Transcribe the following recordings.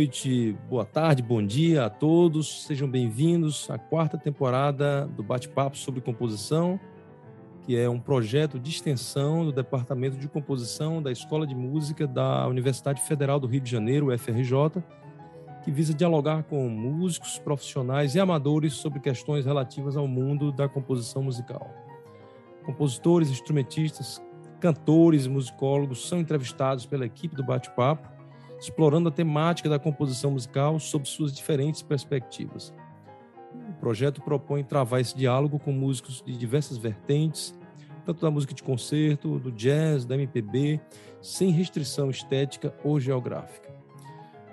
boa noite, boa tarde, bom dia a todos. Sejam bem-vindos à quarta temporada do Bate-Papo sobre Composição, que é um projeto de extensão do Departamento de Composição da Escola de Música da Universidade Federal do Rio de Janeiro, UFRJ, que visa dialogar com músicos, profissionais e amadores sobre questões relativas ao mundo da composição musical. Compositores, instrumentistas, cantores e musicólogos são entrevistados pela equipe do Bate-Papo explorando a temática da composição musical sob suas diferentes perspectivas. O projeto propõe travar esse diálogo com músicos de diversas vertentes, tanto da música de concerto, do jazz, da MPB, sem restrição estética ou geográfica.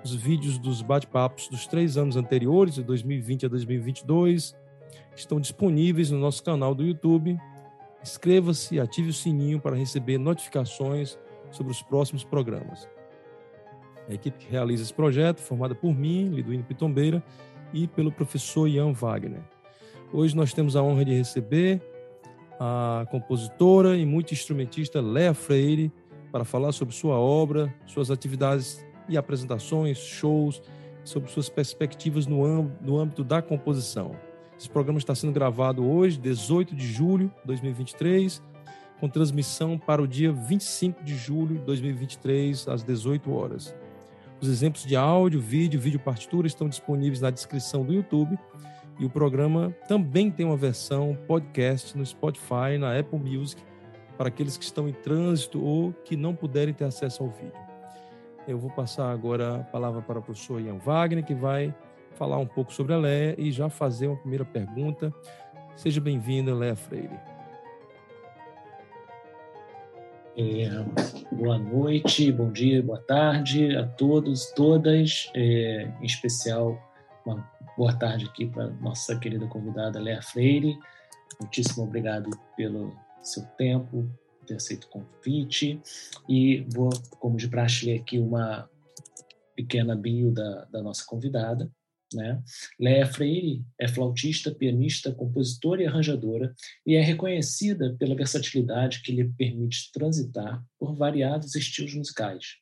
Os vídeos dos bate-papos dos três anos anteriores, de 2020 a 2022, estão disponíveis no nosso canal do YouTube. Inscreva-se e ative o sininho para receber notificações sobre os próximos programas. A equipe que realiza esse projeto, formada por mim, Liduíno Pitombeira, e pelo professor Ian Wagner. Hoje nós temos a honra de receber a compositora e multi-instrumentista Léa Freire para falar sobre sua obra, suas atividades e apresentações, shows, sobre suas perspectivas no, no âmbito da composição. Esse programa está sendo gravado hoje, 18 de julho de 2023, com transmissão para o dia 25 de julho de 2023, às 18 horas. Os exemplos de áudio, vídeo, vídeo partitura estão disponíveis na descrição do YouTube e o programa também tem uma versão podcast no Spotify, na Apple Music, para aqueles que estão em trânsito ou que não puderem ter acesso ao vídeo. Eu vou passar agora a palavra para o professor Ian Wagner, que vai falar um pouco sobre a Leia e já fazer uma primeira pergunta. Seja bem-vinda, Leia Freire. É, boa noite, bom dia, boa tarde a todos, todas, é, em especial uma boa tarde aqui para nossa querida convidada Léa Freire. Muitíssimo obrigado pelo seu tempo, ter aceito o convite e vou, como de praxe, ler aqui uma pequena bio da, da nossa convidada. Né? Léa Freire é flautista, pianista, compositora e arranjadora e é reconhecida pela versatilidade que lhe permite transitar por variados estilos musicais.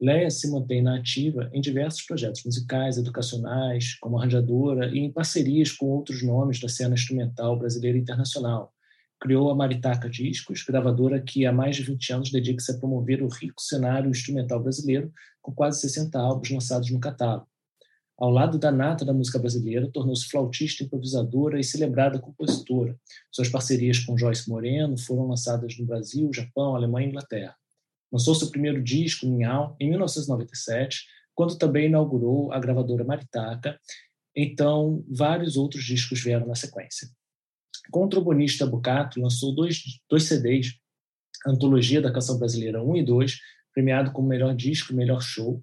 Léa se mantém na ativa em diversos projetos musicais, educacionais, como arranjadora e em parcerias com outros nomes da cena instrumental brasileira e internacional. Criou a Maritaca Discos, gravadora que há mais de 20 anos dedica-se a promover o rico cenário instrumental brasileiro, com quase 60 álbuns lançados no catálogo. Ao lado da nata da música brasileira, tornou-se flautista, improvisadora e celebrada compositora. Suas parcerias com Joyce Moreno foram lançadas no Brasil, Japão, Alemanha e Inglaterra. Lançou seu primeiro disco, Ninhal, em 1997, quando também inaugurou a gravadora Maritaca. Então, vários outros discos vieram na sequência. Trombonista Bucato, lançou dois, dois CDs, Antologia da Canção Brasileira 1 e 2, premiado como melhor disco e melhor show,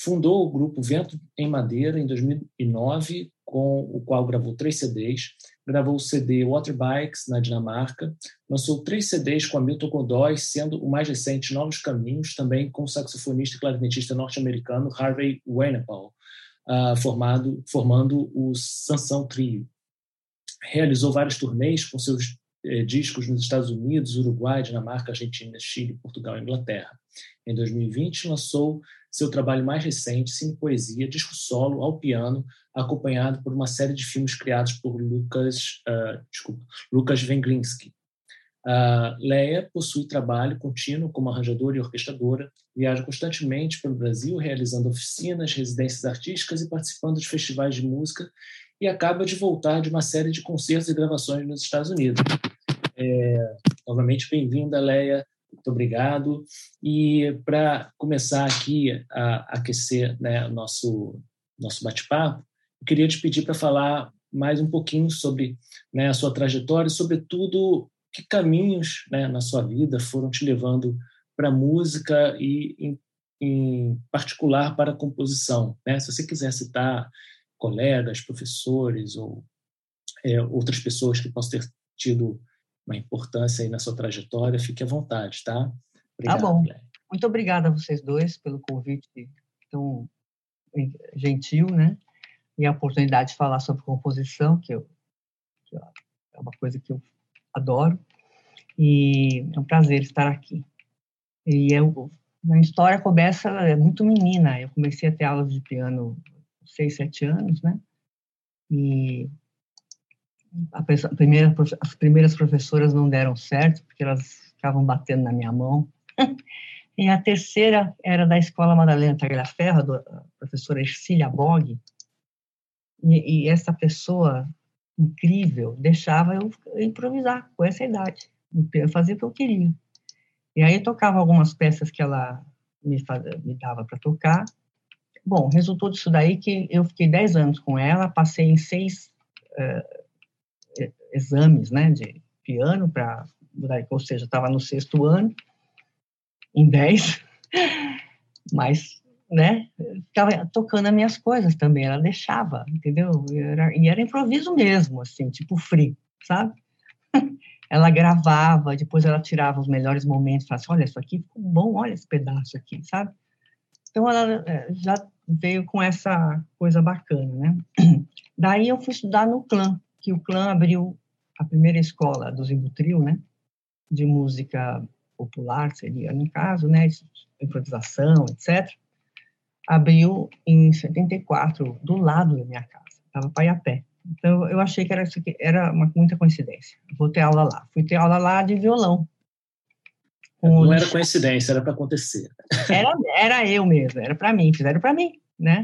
Fundou o grupo Vento em Madeira em 2009, com o qual gravou três CDs. Gravou o CD Water Bikes na Dinamarca. Lançou três CDs com Hamilton Godoy, sendo o mais recente Novos Caminhos, também com o saxofonista e clarinetista norte-americano Harvey Weinapal, uh, formado, formando o Sansão Trio. Realizou vários turnês com seus discos nos Estados Unidos, Uruguai, Dinamarca, Argentina, Chile, Portugal e Inglaterra. Em 2020, lançou seu trabalho mais recente, Cine Poesia, disco solo ao piano, acompanhado por uma série de filmes criados por Lucas, uh, desculpa, Lucas Venglinski. Uh, Leia possui trabalho contínuo como arranjadora e orquestradora, viaja constantemente pelo Brasil, realizando oficinas, residências artísticas e participando de festivais de música, e acaba de voltar de uma série de concertos e gravações nos Estados Unidos. É, novamente, bem-vinda, Leia. Muito obrigado. E para começar aqui a aquecer né, nosso nosso bate-papo, eu queria te pedir para falar mais um pouquinho sobre né, a sua trajetória e, sobretudo, que caminhos né, na sua vida foram te levando para a música e, em, em, particular, para a composição. Né? Se você quiser citar colegas, professores ou é, outras pessoas que possam ter tido uma importância aí na sua trajetória, fique à vontade, tá? tá Obrigado, tá bom. Muito obrigada a vocês dois pelo convite tão gentil, né? E a oportunidade de falar sobre composição, que, eu, que é uma coisa que eu adoro. E é um prazer estar aqui. E eu Na história começa é muito menina. Eu comecei a ter aulas de piano seis, sete anos, né? E a primeira, as primeiras professoras não deram certo, porque elas ficavam batendo na minha mão. e a terceira era da Escola Madalena Tagliaferro, a professora Ercília Bog. E, e, essa pessoa incrível deixava eu improvisar com essa idade, fazer o que eu queria. E aí eu tocava algumas peças que ela me, fazia, me dava para tocar. Bom, resultou disso daí que eu fiquei 10 anos com ela, passei em seis uh, exames né, de piano, para ou seja, estava no sexto ano, em 10, mas né, ficava tocando as minhas coisas também, ela deixava, entendeu? E era, e era improviso mesmo, assim, tipo free, sabe? ela gravava, depois ela tirava os melhores momentos, falava assim, olha, isso aqui ficou bom, olha esse pedaço aqui, sabe? Então ela é, já veio com essa coisa bacana, né? Daí eu fui estudar no clã, que o clã abriu a primeira escola do Zimbutril, né? De música popular, seria no caso, né? Improvisação, etc. Abriu em 74, do lado da minha casa, estava para ir a pé. Então, eu achei que era, isso aqui, era uma, muita coincidência. Vou ter aula lá. Fui ter aula lá de violão. Não era coincidência, era para acontecer. Era, era eu mesmo, era para mim, fizeram para mim, né?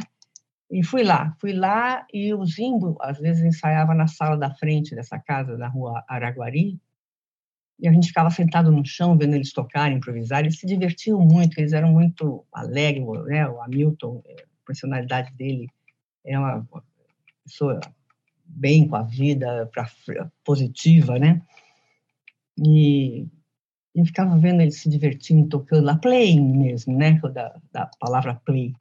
E fui lá, fui lá e o Zimbo, às vezes, ensaiava na sala da frente dessa casa, da rua Araguari, e a gente ficava sentado no chão vendo eles tocarem, improvisar, eles se divertiam muito, eles eram muito alegres, né? O Hamilton, a personalidade dele é uma pessoa bem com a vida, pra, positiva, né? E eu ficava vendo eles se divertindo, tocando lá, playing mesmo, né? Da, da palavra play,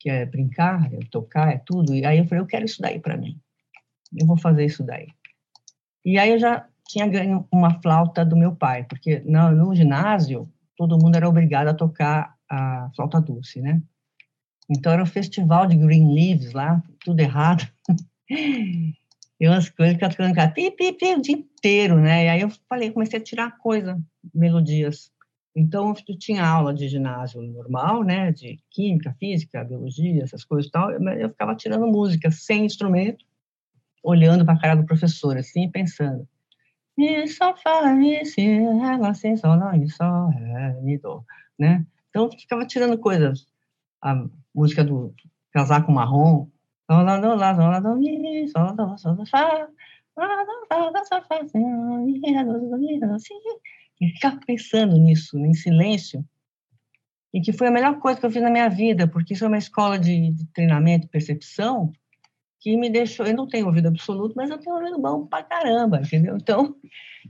que é brincar, é tocar, é tudo. E aí eu falei, eu quero isso daí para mim. Eu vou fazer isso daí. E aí eu já tinha ganho uma flauta do meu pai, porque no, no ginásio todo mundo era obrigado a tocar a flauta doce, né? Então era um festival de green leaves lá, tudo errado. E umas coisas que eu ficando pi, pi, pi, o dia inteiro, né? E aí eu falei, comecei a tirar coisa, melodias. Então, eu tinha aula de ginásio normal, né? De química, física, biologia, essas coisas e tal. Eu ficava tirando música sem instrumento, olhando para a cara do professor, assim, pensando. Isso faz, ela sem sol, isso é, me dou, né? Então, eu ficava tirando coisas. A música do Casaco Marrom, Sol, lá, do, lá, sol, lá, do, mi, sol, do, sol, do, fá, lá, do, fá, do, sol, fá, mi, ré, do, do, mi, do, si. E ficava pensando nisso, em silêncio, e que foi a melhor coisa que eu fiz na minha vida, porque isso é uma escola de, de treinamento e percepção que me deixou, eu não tenho ouvido absoluto, mas eu tenho ouvido bom pra caramba, entendeu? Então,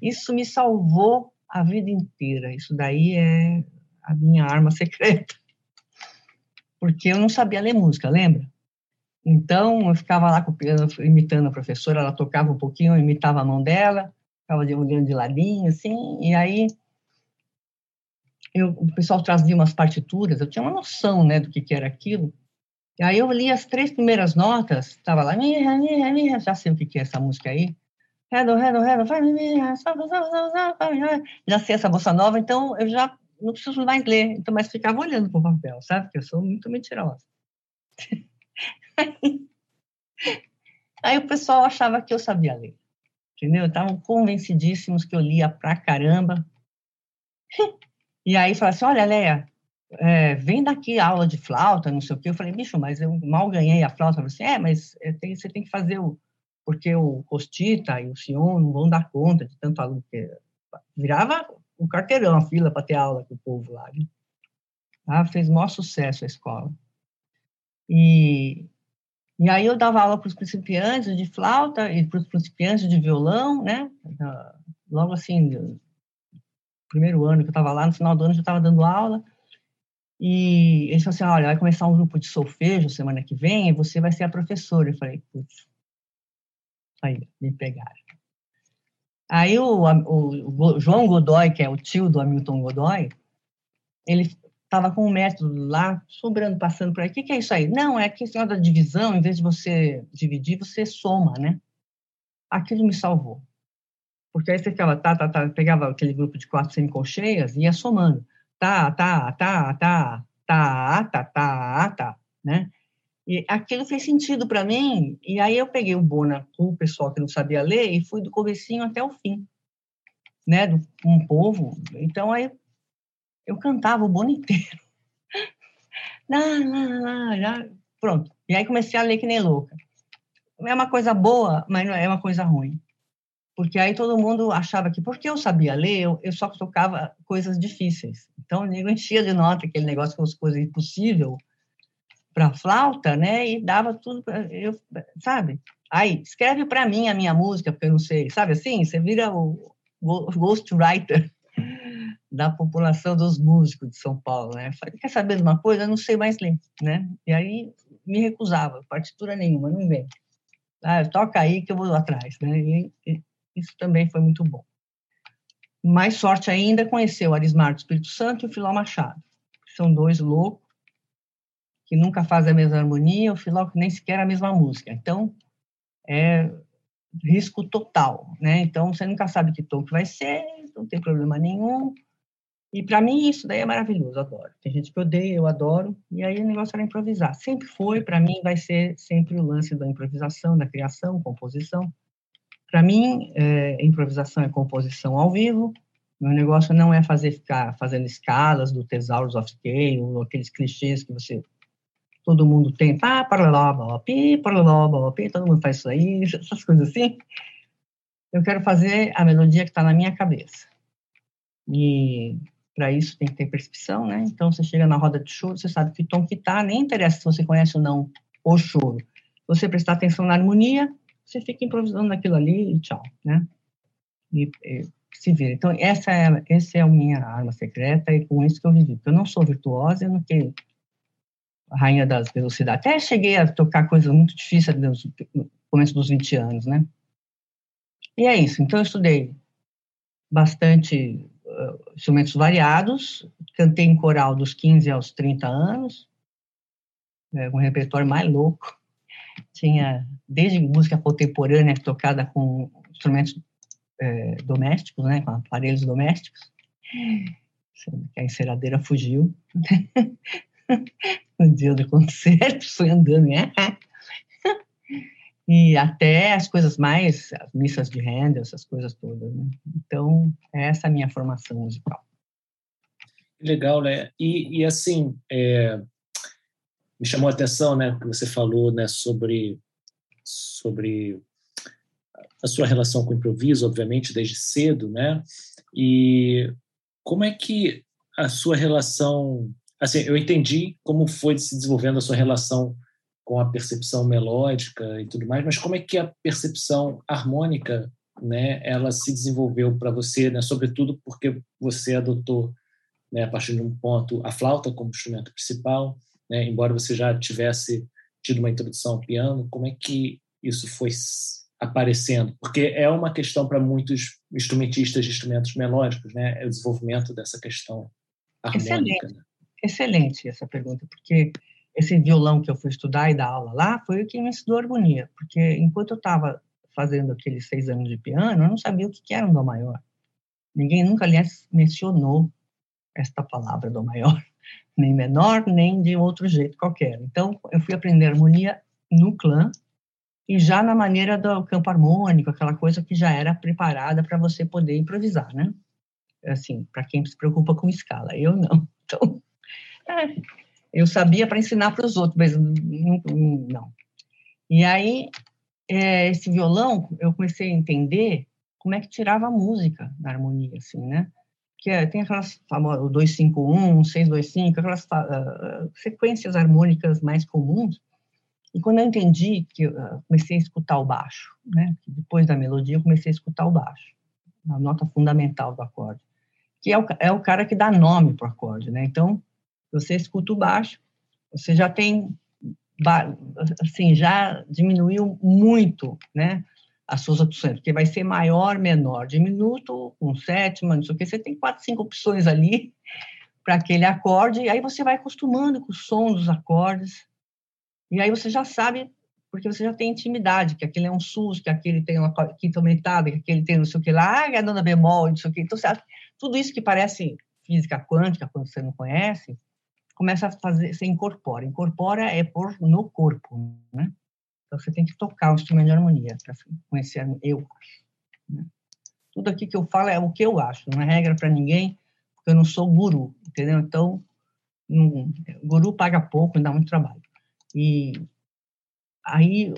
isso me salvou a vida inteira. Isso daí é a minha arma secreta. Porque eu não sabia ler música, lembra? Então, eu ficava lá com o piano, imitando a professora, ela tocava um pouquinho, eu imitava a mão dela, ficava olhando de ladinho, assim, e aí eu, o pessoal trazia umas partituras, eu tinha uma noção, né, do que, que era aquilo, e aí eu li as três primeiras notas, estava lá, minha, minha, já sei o que, que é essa música aí, já sei essa bossa nova, então eu já não preciso mais ler, então, mas ficava olhando para o papel, sabe, porque eu sou muito mentirosa. Aí o pessoal achava que eu sabia ler, entendeu? Estavam convencidíssimos que eu lia pra caramba. E aí falaram assim, olha, Leia, é, vem daqui aula de flauta, não sei o quê. Eu falei, bicho, mas eu mal ganhei a flauta. Eu falei assim, é, mas é, tem, você tem que fazer o... Porque o Costita e o Sion não vão dar conta de tanto aluno que... Virava o um carteirão, a fila para ter aula com o povo lá. Né? Ah, fez maior sucesso a escola. E, e aí eu dava aula para os principiantes de flauta e para os principiantes de violão, né? Logo assim, primeiro ano que eu estava lá, no final do ano eu já estava dando aula. E eles falaram assim, olha, vai começar um grupo de solfejo semana que vem e você vai ser a professora. Eu falei, putz, aí, me pegaram. Aí o, o, o, João Godoy, que é o tio do Hamilton Godoy, ele estava com o método lá, sobrando, passando por aí. O que, que é isso aí? Não, é que senhora da divisão, em vez de você dividir, você soma, né? Aquilo me salvou. Porque aí você ficava, tá, tá, tá, pegava aquele grupo de quatro semicolcheias e ia somando. Tá, tá, tá, tá, tá, tá, tá, tá, né? E aquilo fez sentido para mim, e aí eu peguei o Bona com o pessoal que não sabia ler e fui do comecinho até o fim, né, do, um povo. Então aí eu cantava o Bona inteiro. lá, lá, lá, pronto. E aí comecei a ler que nem louca. É uma coisa boa, mas não é uma coisa ruim. Porque aí todo mundo achava que, porque eu sabia ler, eu, eu só tocava coisas difíceis. Então, eu enchia de nota aquele negócio com as coisas impossíveis, para flauta, né? E dava tudo eu, sabe? Aí, escreve para mim a minha música, porque eu não sei, sabe assim? Você vira o ghostwriter da população dos músicos de São Paulo, né? Falei, quer saber de uma coisa? Eu não sei mais ler, né? E aí me recusava, partitura nenhuma, não vem. Ah, toca aí que eu vou atrás, né? E, e isso também foi muito bom. Mais sorte ainda, conheceu Arismar do Espírito Santo e o Filó Machado, são dois loucos que nunca fazem a mesma harmonia, o filó nem sequer a mesma música. Então, é risco total, né? Então, você nunca sabe que tom que vai ser, não tem problema nenhum. E para mim isso daí é maravilhoso, adoro. Tem gente que odeia, eu adoro. E aí o negócio era improvisar. Sempre foi, para mim vai ser sempre o lance da improvisação, da criação, composição. Para mim, é, improvisação é composição ao vivo. Meu negócio não é fazer ficar fazendo escalas do Thesaurus of Scale, ou aqueles clichês que você todo mundo tem, pá, paralá, pi, paralá, pi, todo mundo faz isso aí, essas coisas assim. Eu quero fazer a melodia que está na minha cabeça. E para isso tem que ter percepção, né? Então você chega na roda de choro, você sabe que tom que tá, nem interessa se você conhece ou não o choro. Você prestar atenção na harmonia, você fica improvisando naquilo ali e tchau, né? E, e se vira. Então essa é essa é a minha arma secreta e com isso que eu vivi. Eu não sou virtuosa, eu não tenho a rainha das velocidades. Até cheguei a tocar coisas muito difíceis no começo dos 20 anos, né? E é isso. Então, eu estudei bastante instrumentos variados, cantei em coral dos 15 aos 30 anos, é, um repertório mais louco. Tinha desde música contemporânea tocada com instrumentos é, domésticos, né, com aparelhos domésticos, a enceradeira fugiu. no dia do concerto, fui andando, né? E até as coisas mais, as missas de Handel, essas coisas todas. Né? Então, essa é a minha formação musical. Legal, né? E, e assim, é, me chamou a atenção, né, que você falou, né, sobre sobre a sua relação com o improviso, obviamente, desde cedo, né? E como é que a sua relação assim, eu entendi como foi se desenvolvendo a sua relação com a percepção melódica e tudo mais, mas como é que a percepção harmônica, né, ela se desenvolveu para você, né, sobretudo porque você adotou, né, a partir de um ponto, a flauta como instrumento principal, né, embora você já tivesse tido uma introdução ao piano, como é que isso foi aparecendo? Porque é uma questão para muitos instrumentistas de instrumentos melódicos, né, é o desenvolvimento dessa questão harmônica. Excelente. Né? excelente essa pergunta, porque esse violão que eu fui estudar e dar aula lá foi o que me ensinou harmonia, porque enquanto eu estava fazendo aqueles seis anos de piano, eu não sabia o que era um dó maior. Ninguém nunca, aliás, mencionou esta palavra dó maior, nem menor, nem de outro jeito qualquer. Então, eu fui aprender harmonia no clã e já na maneira do campo harmônico, aquela coisa que já era preparada para você poder improvisar, né? Assim, para quem se preocupa com escala, eu não. Então, é, eu sabia para ensinar para os outros, mas não, não. E aí, é, esse violão, eu comecei a entender como é que tirava a música da harmonia, assim, né? Que é, tem aquelas famosas, o 251, 625, aquelas uh, sequências harmônicas mais comuns. E quando eu entendi que uh, comecei a escutar o baixo, né? Depois da melodia, eu comecei a escutar o baixo, a nota fundamental do acorde, que é o, é o cara que dá nome para o acorde, né? Então, você escuta o baixo, você já tem, assim, já diminuiu muito, né, as suas opções, porque vai ser maior, menor, diminuto, com sétima, não sei o que, você tem quatro, cinco opções ali para aquele acorde, e aí você vai acostumando com o som dos acordes, e aí você já sabe, porque você já tem intimidade, que aquele é um sus, que aquele tem uma quinta aumentada, que aquele tem não sei o que lá, ah, é a dona bemol, não sei o que, então você, tudo isso que parece física quântica, quando você não conhece, começa a fazer, você incorpora. Incorpora é pôr no corpo, né? Então você tem que tocar o instrumento de harmonia para conhecer, eu acho. Né? Tudo aqui que eu falo é o que eu acho, não é regra para ninguém, porque eu não sou guru, entendeu? Então, guru paga pouco e dá muito trabalho. E aí,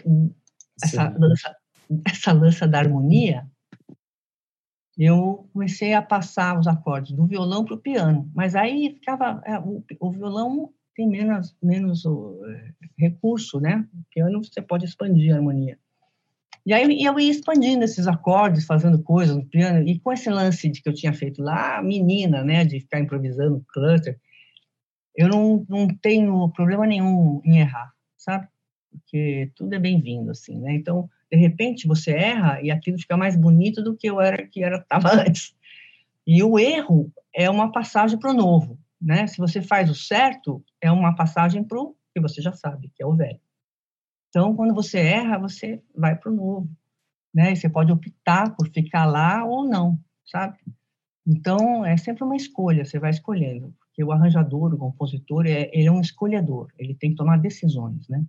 essa lança, essa lança da harmonia, eu comecei a passar os acordes do violão para o piano, mas aí ficava é, o, o, violão tem menos menos é, recurso, né? O piano você pode expandir a harmonia. E aí eu ia expandindo esses acordes, fazendo coisas no piano, e com esse lance de que eu tinha feito lá, menina, né, de ficar improvisando cluster, eu não, não tenho problema nenhum em errar, sabe? Porque tudo é bem-vindo, assim, né? Então, de repente, você erra e aquilo fica mais bonito do que eu era que era estava antes. E o erro é uma passagem para o novo, né? Se você faz o certo, é uma passagem para o que você já sabe, que é o velho. Então, quando você erra, você vai para o novo, né? E você pode optar por ficar lá ou não, sabe? Então, é sempre uma escolha, você vai escolhendo. Porque o arranjador, o compositor, é, ele é um escolhedor, ele tem que tomar decisões, né?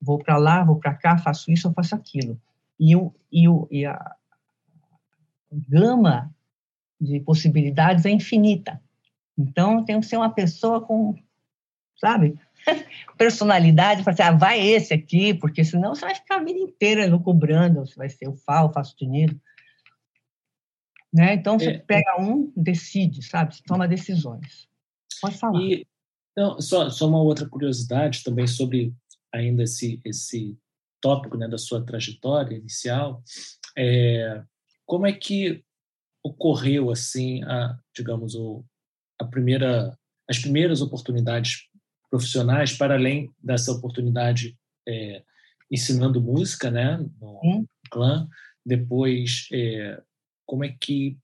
Vou para lá, vou para cá, faço isso, eu faço aquilo. E, o, e, o, e a gama de possibilidades é infinita. Então, tem que ser uma pessoa com, sabe, personalidade para dizer, ah, vai esse aqui, porque senão você vai ficar a vida inteira lucubrando, você vai ser o Fá, o Fá sustenido. Né? Então, você é, pega um, decide, sabe? Você toma decisões. Pode falar. E, então, só, só uma outra curiosidade também sobre ainda esse, esse tópico né, da sua trajetória inicial. É, como é que ocorreu, assim, a, digamos, o, a primeira, as primeiras oportunidades profissionais, para além dessa oportunidade é, ensinando música, né, no hum. clã, depois é, como é que,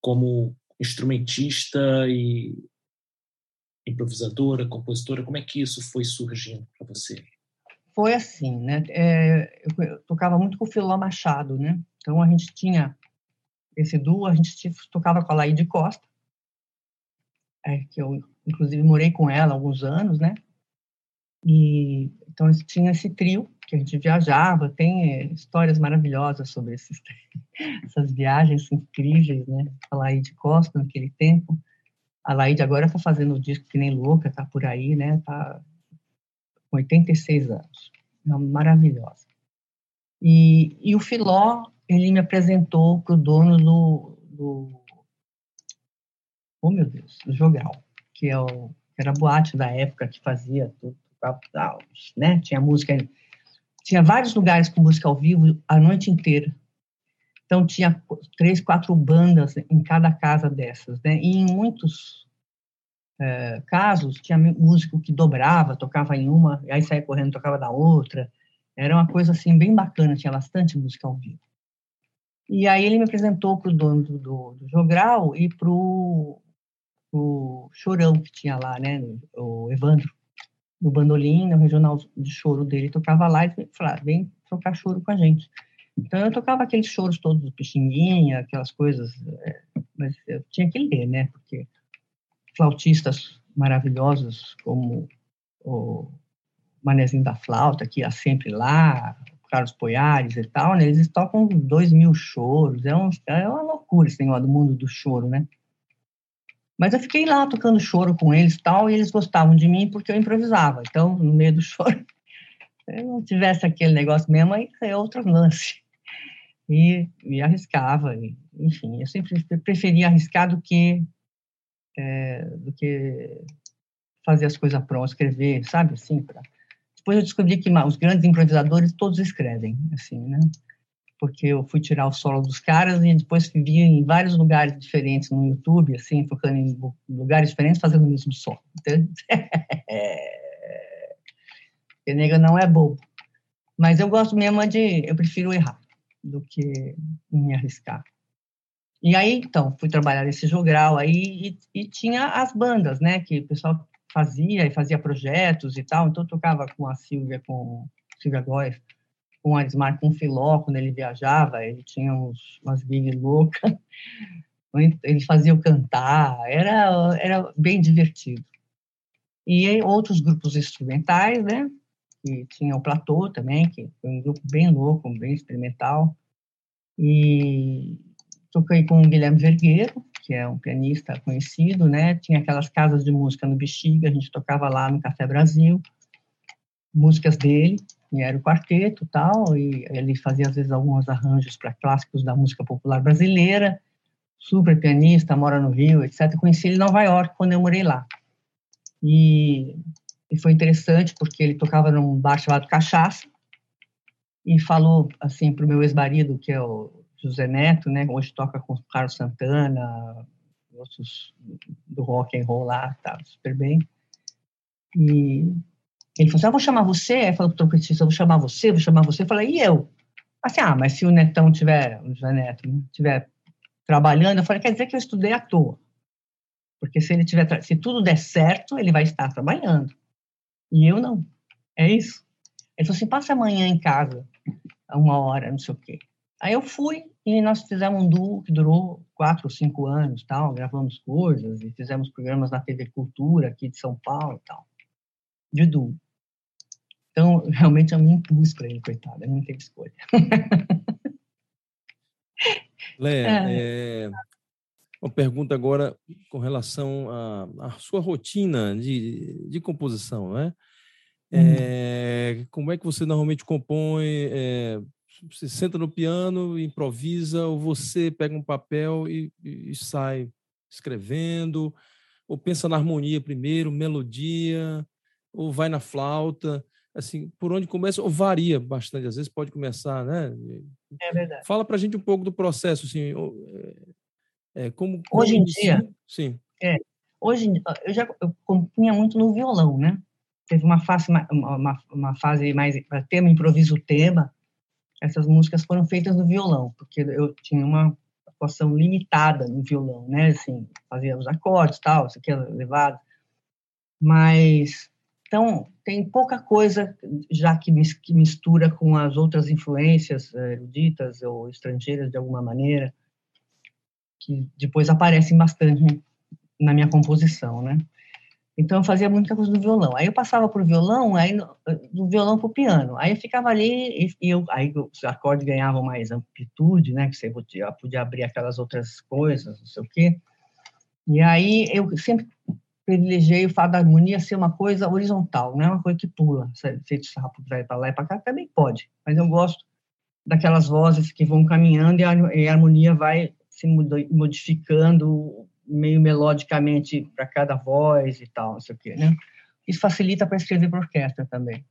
como instrumentista e improvisadora, compositora, como é que isso foi surgindo para você? Foi assim, né? É, eu tocava muito com o Filó Machado, né? Então a gente tinha esse duo, a gente tocava com a Laide Costa, é, que eu inclusive morei com ela alguns anos, né? E então tinha esse trio que a gente viajava, tem é, histórias maravilhosas sobre esses, essas viagens incríveis, né? A Laide Costa naquele tempo. A Laide agora está fazendo o disco que nem louca, está por aí, né? Está com 86 anos. É maravilhosa. E, e o Filó, ele me apresentou para o dono do, do oh meu Deus, do Jogral, que é o que era a boate da época que fazia tudo, né? Tinha música, tinha vários lugares com música ao vivo a noite inteira. Então tinha três, quatro bandas em cada casa dessas, né? E em muitos é, casos tinha músico que dobrava, tocava em uma, aí saía correndo, tocava da outra. Era uma coisa assim bem bacana, tinha bastante música ao vivo. E aí ele me apresentou para o dono do, do, do Jogral e para o Chorão que tinha lá, né, o Evandro, no bandolim, no regional de choro dele, tocava lá e falava, vem tocar choro com a gente. Então eu tocava aqueles choros todos do Pixinguinha, aquelas coisas, é, mas eu tinha que ler, né, porque flautistas maravilhosos como o Manezinho da Flauta, que ia sempre lá, Carlos Poiares e tal, né, eles tocam dois mil choros, é, um, é uma loucura esse negócio do mundo do choro, né. Mas eu fiquei lá tocando choro com eles e tal, e eles gostavam de mim porque eu improvisava. Então, no meio do choro, se não tivesse aquele negócio mesmo, aí é outro lance. E, e arriscava, e, enfim, eu sempre preferia arriscar do que, é, do que fazer as coisas prontas, escrever, sabe, assim, pra... Depois eu descobri que os grandes improvisadores todos escrevem, assim, né? porque eu fui tirar o solo dos caras e depois vi em vários lugares diferentes no YouTube, assim, tocando em lugares diferentes, fazendo o mesmo som. Então, o nega não é bobo. Mas eu gosto mesmo de, eu prefiro errar do que me arriscar. E aí, então, fui trabalhar nesse jogral aí e, e, tinha as bandas, né, que o pessoal fazia e fazia projetos e tal. Então, eu tocava com a Silvia, com Silvia Góes, com Arismar com o Filó, quando ele viajava, ele tinha uns, umas gigs loucas. Ele fazia eu cantar, era, era bem divertido. E outros grupos instrumentais, né? Que tinha o Platô também, que foi um grupo bem louco, bem experimental. E toquei com o Guilherme Vergueiro, que é um pianista conhecido, né? Tinha aquelas casas de música no Bexiga, a gente tocava lá no Café Brasil, músicas dele, e era o quarteto tal, e ele fazia às vezes alguns arranjos para clássicos da música popular brasileira, super pianista, mora no Rio, etc. Conheci ele em Nova York quando eu morei lá. E, e foi interessante porque ele tocava num bar chamado Cachaça e falou assim para o meu ex-marido, que é o José Neto, né? Hoje toca com o Carlos Santana, outros do rock and roll lá, tá super bem. E ele falou assim, ah, vou chamar você. Aí falou para o trompetista, vou chamar você, vou chamar você. Eu falei, e eu? Assim, ah, mas se o Netão tiver, o José Neto, né, tiver trabalhando, eu falei, quer dizer que eu estudei à toa. Porque se ele tiver, se tudo der certo, ele vai estar trabalhando. E eu não. É isso. Ele falou assim, passa amanhã em casa, uma hora, não sei o quê. Aí eu fui e nós fizemos um duo que durou quatro ou cinco anos, tal, gravamos coisas e fizemos programas na TV Cultura aqui de São Paulo, tal, de duo. Então, realmente eu me impus para ele, coitado, ele não teve escolha. Lé, é. é, uma pergunta agora com relação à, à sua rotina de, de composição, né? É, como é que você normalmente compõe? É, você senta no piano, improvisa, ou você pega um papel e, e, sai escrevendo, ou pensa na harmonia primeiro, melodia, ou vai na flauta, assim, por onde começa, ou varia bastante, às vezes pode começar, né? É verdade. Fala para a gente um pouco do processo, assim, é, como, como, Hoje em dia, sim. É, hoje eu já eu compunha muito no violão, né? Teve uma fase, uma, uma, uma fase mais, para um improviso tema, essas músicas foram feitas no violão, porque eu tinha uma atuação limitada no violão, né? Assim, fazia os acordes, tal, isso aqui é levado. Mas então tem pouca coisa já que, que mistura com as outras influências eh, eruditas ou estrangeiras de alguma maneira, que depois aparecem bastante na minha composição, né? Então eu fazia muita coisa no violão. Aí eu passava para o violão, aí do violão para o piano. Aí eu ficava ali e, eu, aí os acordes ganhavam mais amplitude, né? Que você podia, podia abrir aquelas outras coisas, não sei o quê. E aí eu sempre privilegiei o fato da harmonia ser uma coisa horizontal, não é uma coisa que pula, feito sapo vai para lá e para cá, também pode. Mas eu gosto daquelas vozes que vão caminhando e a harmonia vai se modificando meio melodicamente para cada voz e tal, não sei o quê, né? Isso facilita para escrever para orquestra também.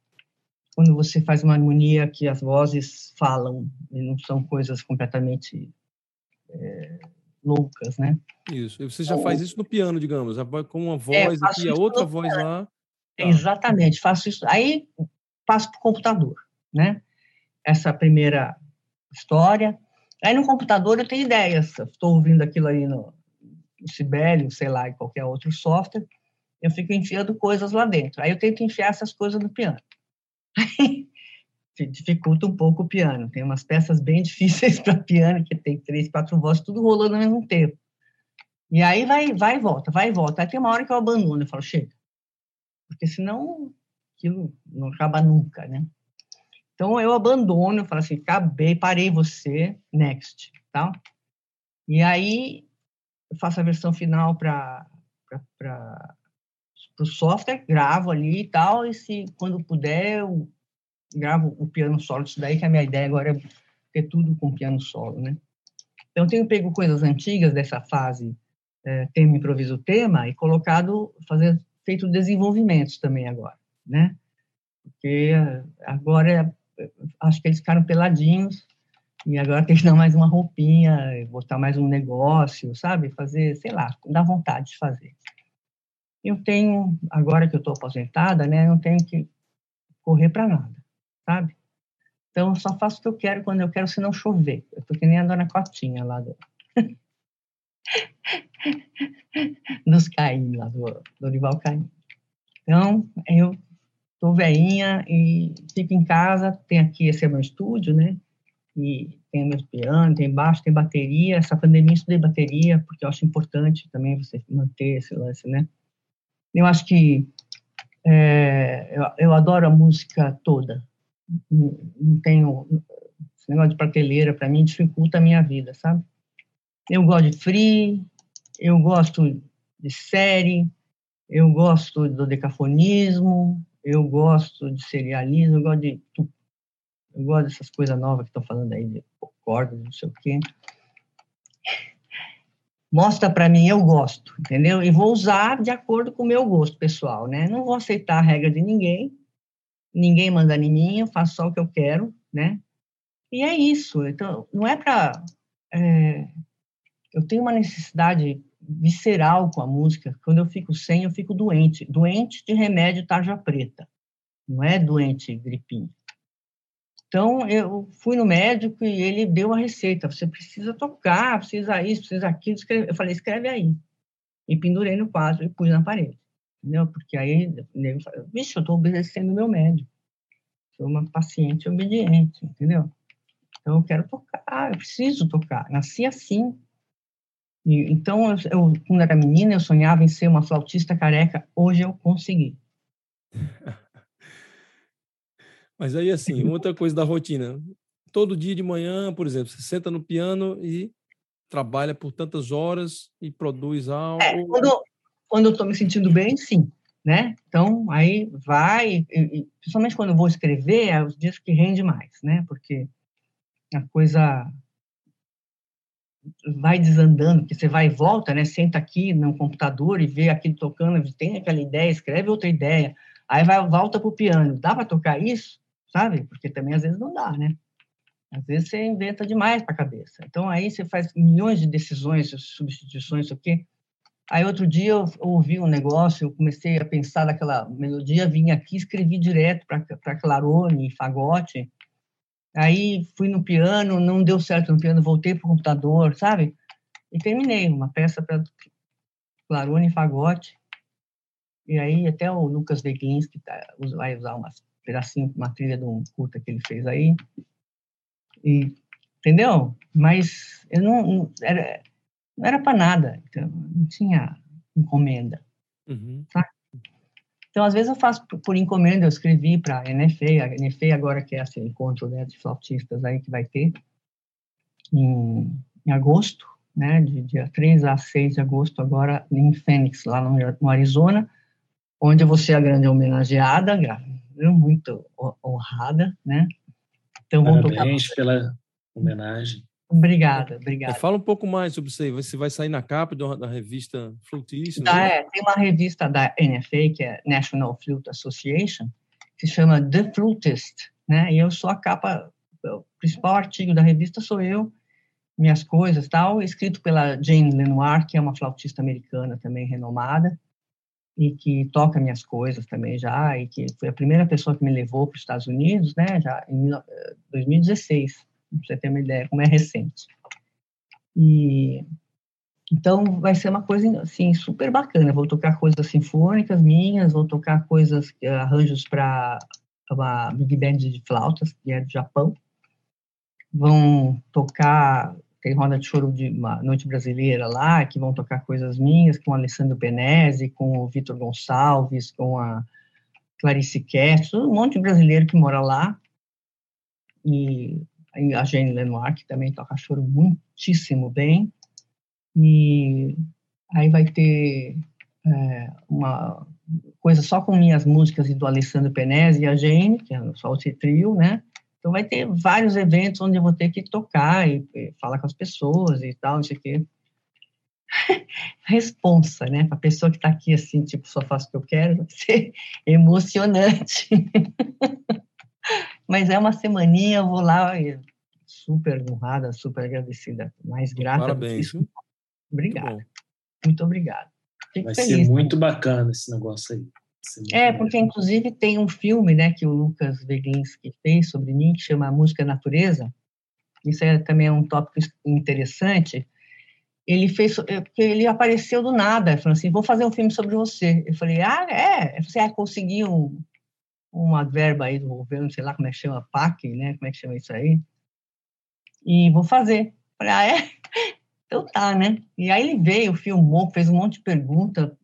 Quando você faz uma harmonia que as vozes falam e não são coisas completamente é, loucas, né? Isso. E você já então, faz isso no piano, digamos, com uma é, voz é, aqui, a outra voz piano. lá. Tá. Exatamente, faço isso. Aí passo para o computador, né? Essa primeira história. Aí no computador eu tenho ideias. Estou ouvindo aquilo aí no, Sibelius, sei lá, em qualquer outro software, eu fico enfiando coisas lá dentro. Aí eu tento enfiar essas coisas no piano. Aí dificulta um pouco o piano. Tem umas peças bem difíceis para piano, que tem três, quatro vozes, tudo rolando ao mesmo tempo. E aí vai, vai e volta, vai e volta. Aí tem uma hora que eu abandono, eu falo, chega. Porque senão aquilo não acaba nunca, né? Então eu abandono, eu falo assim, acabei, parei você, next, tá? E aí eu faço a versão final para o software, gravo ali e tal, e se quando puder eu gravo o piano solo isso daí, que a minha ideia agora é ter tudo com piano solo, né? Então, tenho pego coisas antigas dessa fase é, tema, improviso, tema, e colocado, fazer, feito desenvolvimentos também agora, né? Porque agora, acho que eles ficaram peladinhos, e agora tem que dar mais uma roupinha, botar mais um negócio, sabe? Fazer, sei lá, dá vontade de fazer. Eu tenho, agora que eu estou aposentada, né? Não tenho que correr para nada, sabe? Então, eu só faço o que eu quero quando eu quero, se não chover. Eu tô que nem a dona Cotinha lá do... dos Caim, lá do Dorival Caim. Então, eu tô veinha e fico em casa, tem aqui, esse é meu estúdio, né? e tem meus piano, tem baixo, tem bateria. Essa pandemia eu estudei bateria, porque eu acho importante também você manter esse lance, né? Eu acho que é, eu, eu, adoro a música toda. Não tenho esse negócio de prateleira para mim dificulta a minha vida, sabe? Eu gosto de free, eu gosto de série, eu gosto do decafonismo, eu gosto de serialismo, eu gosto de eu gosto dessas coisas novas que estão falando aí de cordas, não sei o quê. Mostra para mim, eu gosto, entendeu? E vou usar de acordo com o meu gosto pessoal, né? Não vou aceitar a regra de ninguém, ninguém manda em mim, eu faço só o que eu quero, né? E é isso. Então, não é para. É, eu tenho uma necessidade visceral com a música. Quando eu fico sem, eu fico doente. Doente de remédio tarja preta. Não é doente gripinho. Então, eu fui no médico e ele deu a receita. Você precisa tocar, precisa isso, precisa aquilo. Escreve. Eu falei, escreve aí. E pendurei no quadro e pus na parede. Entendeu? Porque aí, vixe, eu estou obedecendo meu médico. Sou uma paciente obediente, entendeu? Então, eu quero tocar, eu preciso tocar. Nasci assim. E, então, eu, quando era menina, eu sonhava em ser uma flautista careca. Hoje eu consegui. Mas aí, assim, outra coisa da rotina. Todo dia de manhã, por exemplo, você senta no piano e trabalha por tantas horas e produz algo. É, quando, quando eu estou me sentindo bem, sim. Né? Então, aí vai, e, principalmente quando eu vou escrever, é os dias que rende mais, né? Porque a coisa vai desandando, que você vai e volta, né? Senta aqui no computador e vê aquilo tocando, tem aquela ideia, escreve outra ideia, aí vai volta para o piano. Dá para tocar isso? sabe? Porque também às vezes não dá, né? Às vezes você inventa demais para a cabeça. Então aí você faz milhões de decisões, substituições, isso aqui. Aí outro dia eu ouvi um negócio, eu comecei a pensar naquela melodia, vim aqui, escrevi direto para clarone, fagote. Aí fui no piano, não deu certo no piano, voltei para o computador, sabe? E terminei uma peça para clarone e fagote. E aí até o Lucas Deglins, que tá, vai usar umas pedacinho, uma trilha de um curta que ele fez aí. E, entendeu? Mas eu não, não era, não era para nada, então, não tinha encomenda. Uhum. Então, às vezes eu faço por, encomenda, eu escrevi para a NFA, a NFA agora que é esse encontro né, de flautistas aí que vai ter em, em agosto, né, de dia 3 a 6 de agosto, agora em Phoenix, lá no, no Arizona, onde eu vou ser a grande homenageada, muito honrada, né? Então, Parabéns tocar... pela homenagem. Obrigada, obrigada. Fala um pouco mais sobre isso aí. Você vai sair na capa da revista Flutista? Tá, é, tem uma revista da NFA, que é National Flute Association, que se chama The Flutist, né? E eu sou a capa, o principal artigo da revista sou eu, minhas coisas tal, escrito pela Jane Lenoir, que é uma flautista americana também renomada e que toca minhas coisas também já, e que foi a primeira pessoa que me levou para os Estados Unidos, né, já em 2016, para você ter uma ideia como é recente. E então vai ser uma coisa assim super bacana. Vou tocar coisas sinfônicas minhas, vou tocar coisas arranjos para uma big band de flautas que é do Japão. Vão tocar tem roda de choro de uma noite brasileira lá, que vão tocar coisas minhas, com o Alessandro Penese, com o Vitor Gonçalves, com a Clarice Kess, um monte de brasileiro que mora lá, e a Jane Lenoir, que também toca choro muitíssimo bem, e aí vai ter é, uma coisa só com minhas músicas e do Alessandro Penese e a Jane, que é só o trio, né, então, vai ter vários eventos onde eu vou ter que tocar e, e falar com as pessoas e tal, não sei o quê. Responsa, né? Para a pessoa que está aqui assim, tipo, só faço o que eu quero, vai ser emocionante. Mas é uma semaninha, eu vou lá super honrada, super agradecida, mais grata. Parabéns. Obrigada. Muito, muito obrigada. Vai feliz, ser muito né? bacana esse negócio aí. É, porque inclusive tem um filme, né, que o Lucas Veglinsky fez sobre mim, que chama Música Natureza. Isso é também é um tópico interessante. Ele fez, é, porque ele apareceu do nada, falou assim, vou fazer um filme sobre você. Eu falei, ah, é? Você ah, conseguiu um, uma verba aí do governo, sei lá como é que chama, PAC, né, como é que chama isso aí? e vou fazer. Falei, ah, é? Então tá, né? E aí ele veio, filmou, fez um monte de pergunta.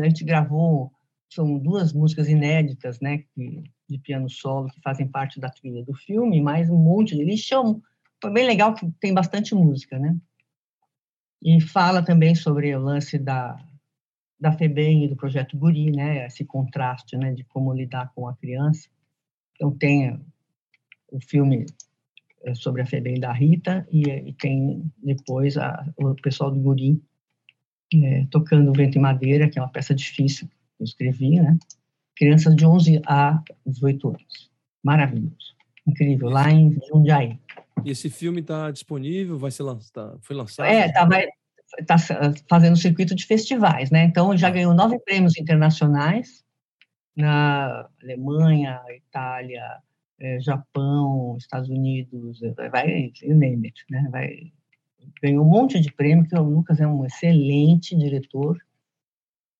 A gente gravou, são duas músicas inéditas, né? De piano solo que fazem parte da trilha do filme, mais um monte de. Ele. Foi bem legal que tem bastante música, né? E fala também sobre o lance da, da FEBEM e do projeto Guri, né? Esse contraste, né? De como lidar com a criança. Então tem o filme é sobre a FEBEM da Rita e, e tem depois a, o pessoal do Guri é, tocando Vento e Madeira, que é uma peça difícil que eu escrevi, né? Crianças de 11 a 18 anos. Maravilhoso. Incrível, lá em Jundiaí. E esse filme está disponível? Vai ser lançado? Foi lançado? É, tá, vai, tá fazendo circuito de festivais, né? Então já ganhou nove prêmios internacionais na Alemanha, Itália, é, Japão, Estados Unidos, é, vai, you name it, né? Vai, ganhou um monte de prêmio, que o Lucas é um excelente diretor,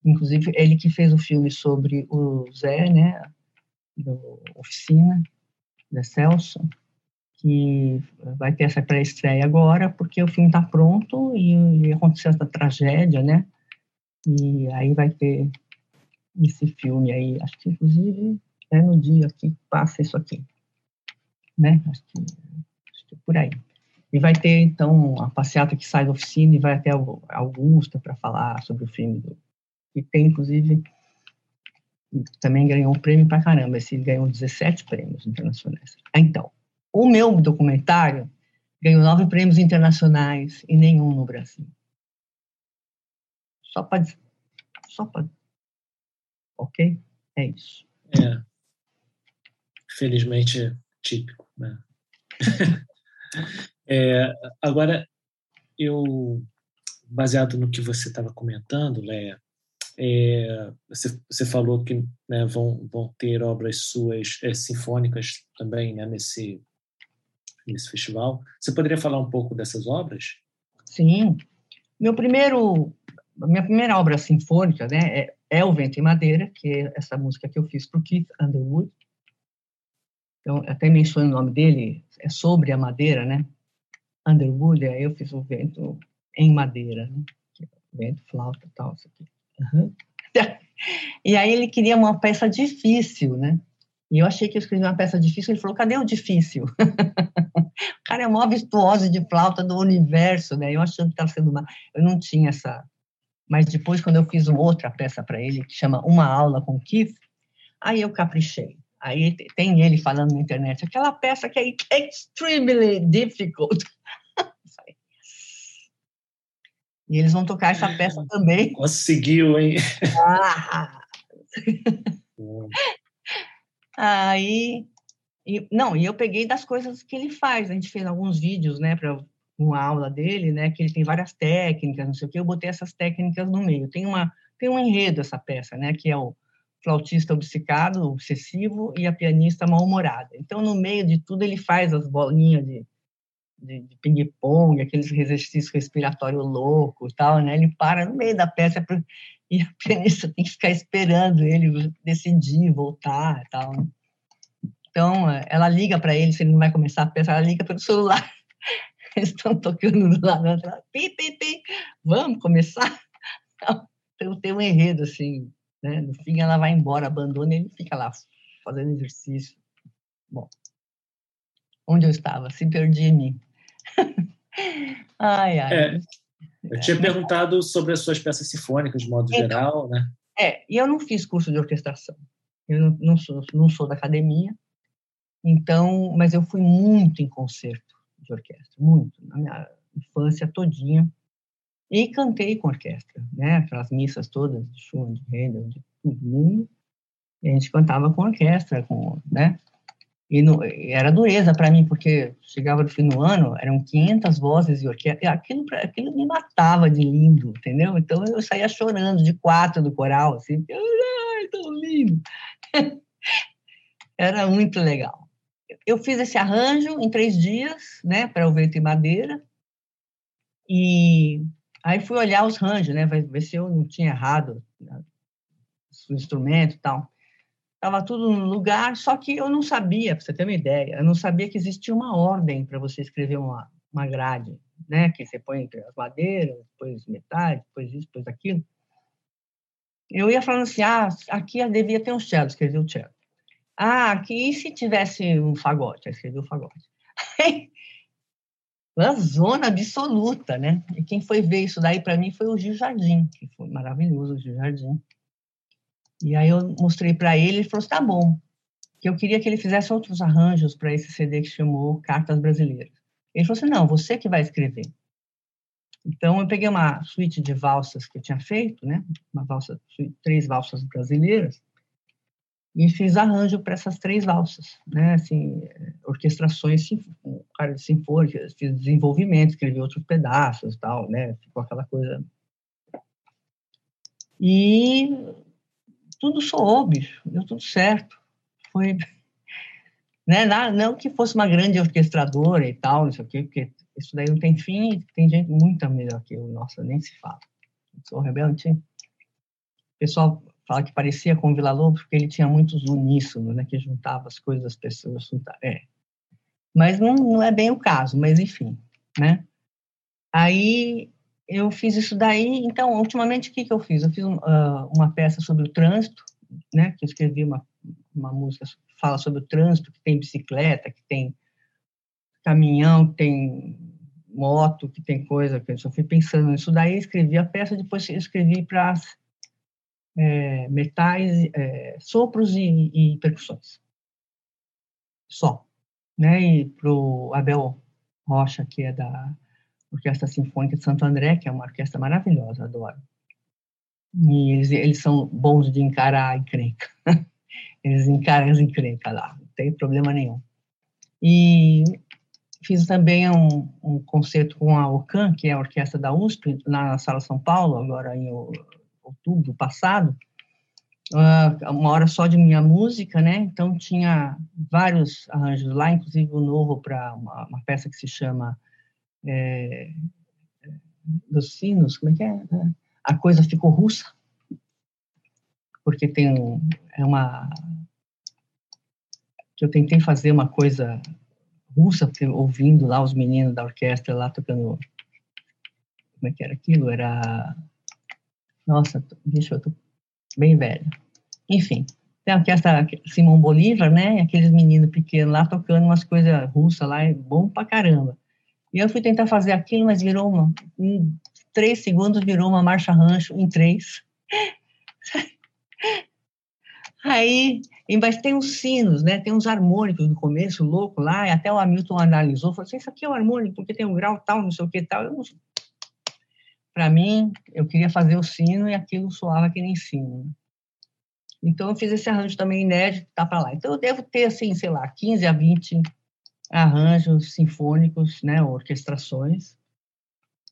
inclusive ele que fez o filme sobre o Zé, né, do Oficina, da Celso, que vai ter essa pré-estreia agora, porque o filme está pronto e, e aconteceu essa tragédia, né, e aí vai ter esse filme aí, acho que inclusive é no dia que passa isso aqui né? Acho que, acho que é por aí. E vai ter, então, a passeata que sai da oficina e vai até Augusta para falar sobre o filme. Do, e tem, inclusive, também ganhou um prêmio para caramba. Esse ganhou 17 prêmios internacionais. Então, o meu documentário ganhou nove prêmios internacionais e nenhum no Brasil. Só para. Só para. Ok? É isso. É. Felizmente, típico. Né? é, agora, eu, baseado no que você estava comentando, Leia, é, você, você, falou que né, vão, vão ter obras suas é, sinfônicas também né, nesse, nesse festival. Você poderia falar um pouco dessas obras? Sim. Meu primeiro, minha primeira obra sinfônica né, é, é O Vento em Madeira, que é essa música que eu fiz para o Keith Underwood. Então, até menciono o nome dele, é sobre a madeira, né? Underwood, aí eu fiz o vento em madeira, né? Vento, flauta tal, isso aqui. Uhum. E aí ele queria uma peça difícil, né? E eu achei que eu escrevi uma peça difícil, ele falou, cadê o difícil? o cara é o maior virtuoso de flauta do universo, né? Eu achando que estava sendo uma... Eu não tinha essa... Mas depois, quando eu fiz outra peça para ele, que chama Uma Aula com Keith, aí eu caprichei. Aí tem ele falando na internet, aquela peça que é extremely difficult. e eles vão tocar essa peça também. Conseguiu, hein? Ah. Aí, e, não, e eu peguei das coisas que ele faz. A gente fez alguns vídeos, né, para uma aula dele, né, que ele tem várias técnicas, não sei o que. Eu botei essas técnicas no meio. Tem uma, tem um enredo essa peça, né, que é o flautista obcecado, obsessivo, e a pianista mal-humorada. Então, no meio de tudo, ele faz as bolinhas de, de, de ping-pong, aqueles exercícios respiratórios loucos tal, né? Ele para no meio da peça e a pianista tem que ficar esperando ele decidir, voltar tal. Né? Então, ela liga para ele, se ele não vai começar a peça, ela liga pelo celular. Eles estão tocando do lado, ela, pi, pi, pi, vamos começar? Então, tem um enredo, assim, né? No fim, ela vai embora, abandona e ele fica lá fazendo exercício. Bom, onde eu estava? Se perdi em mim. ai, ai. É, eu tinha perguntado sobre as suas peças sinfônicas, de modo então, geral, né? É, e eu não fiz curso de orquestração. Eu não, não, sou, não sou da academia, então, mas eu fui muito em concerto de orquestra, muito, na minha infância todinha. E cantei com orquestra, né? Aquelas missas todas de Schumann, de Handel, de todo mundo. E a gente cantava com orquestra, com, né? E, no, era dureza para mim, porque chegava no fim do ano, eram 500 vozes de orquestra, e aquilo, aquilo me matava de lindo, entendeu? Então eu saía chorando de quatro do coral, assim, ai, tão lindo. era muito legal. Eu fiz esse arranjo em três dias, né, para o vento e madeira, e Aí fui olhar os ranjos, né, ver se eu não tinha errado né, o instrumento e tal. Estava tudo no lugar, só que eu não sabia, para você ter uma ideia, eu não sabia que existia uma ordem para você escrever uma, uma grade, né? Que você põe as madeiras, depois metade, depois isso, depois aquilo. Eu ia falando assim, ah, aqui devia ter um cello, escrevi o cello. Ah, aqui e se tivesse um fagote? Escrevi o fagote. uma zona absoluta, né? E quem foi ver isso daí para mim foi o Gil Jardim, que foi maravilhoso o Gil Jardim. E aí eu mostrei para ele, ele falou: assim, "Tá bom". Que eu queria que ele fizesse outros arranjos para esse CD que chamou Cartas Brasileiras. Ele falou assim: "Não, você que vai escrever". Então eu peguei uma suíte de valsas que eu tinha feito, né? Uma valsa, três valsas brasileiras e fiz arranjo para essas três valsas, né? Assim, orquestrações, cara de sinfônica, fiz desenvolvimento, escrevi outros pedaços, tal, né? Ficou aquela coisa. E tudo soou, bicho, deu tudo certo. Foi, né? Não que fosse uma grande orquestradora e tal, não sei o quê, porque isso daí não tem fim, tem gente muito melhor que eu, nossa, nem se fala. Eu sou rebelde. O pessoal fala que parecia com o Vila Lobos porque ele tinha muitos uníssonos, né, que juntava as coisas das pessoas. É. Mas não, não é bem o caso, mas enfim, né? Aí eu fiz isso daí, então, ultimamente, o que, que eu fiz? Eu fiz uh, uma peça sobre o trânsito, né, que eu escrevi uma, uma música que fala sobre o trânsito, que tem bicicleta, que tem caminhão, que tem moto, que tem coisa, que eu só fui pensando nisso daí, escrevi a peça, depois escrevi para é, metais, é, sopros e, e, percussões. Só. Né? E para o Abel Rocha, que é da Orquestra Sinfônica de Santo André, que é uma orquestra maravilhosa, adoro. E eles, eles são bons de encarar a encrenca. eles encaram as encrencas lá, não tem problema nenhum. E fiz também um, um concerto com a OCAN, que é a orquestra da USP, na Sala São Paulo, agora em outubro passado, uma hora só de minha música, né? Então tinha vários arranjos lá, inclusive o um novo para uma, uma, peça que se chama é, dos sinos, como é que é? A coisa ficou russa, porque tem é uma que eu tentei fazer uma coisa russa, ouvindo lá os meninos da orquestra lá tocando como é que era aquilo? Era nossa, bicho, eu tô bem velho. Enfim, tem a orquestra Simão Bolívar, né? Aqueles meninos pequenos lá tocando umas coisas russas lá, é bom pra caramba. E eu fui tentar fazer aquilo, mas virou uma. Em três segundos virou uma marcha rancho em três. Aí, mas tem uns sinos, né? Tem uns harmônicos no começo, louco lá, e até o Hamilton analisou, falou assim, isso aqui é um harmônico, porque tem um grau tal, não sei o que tal. Eu para mim, eu queria fazer o sino e aquilo soava que nem sino. Então, eu fiz esse arranjo também inédito, tá para lá. Então, eu devo ter, assim, sei lá, 15 a 20 arranjos sinfônicos, né, orquestrações,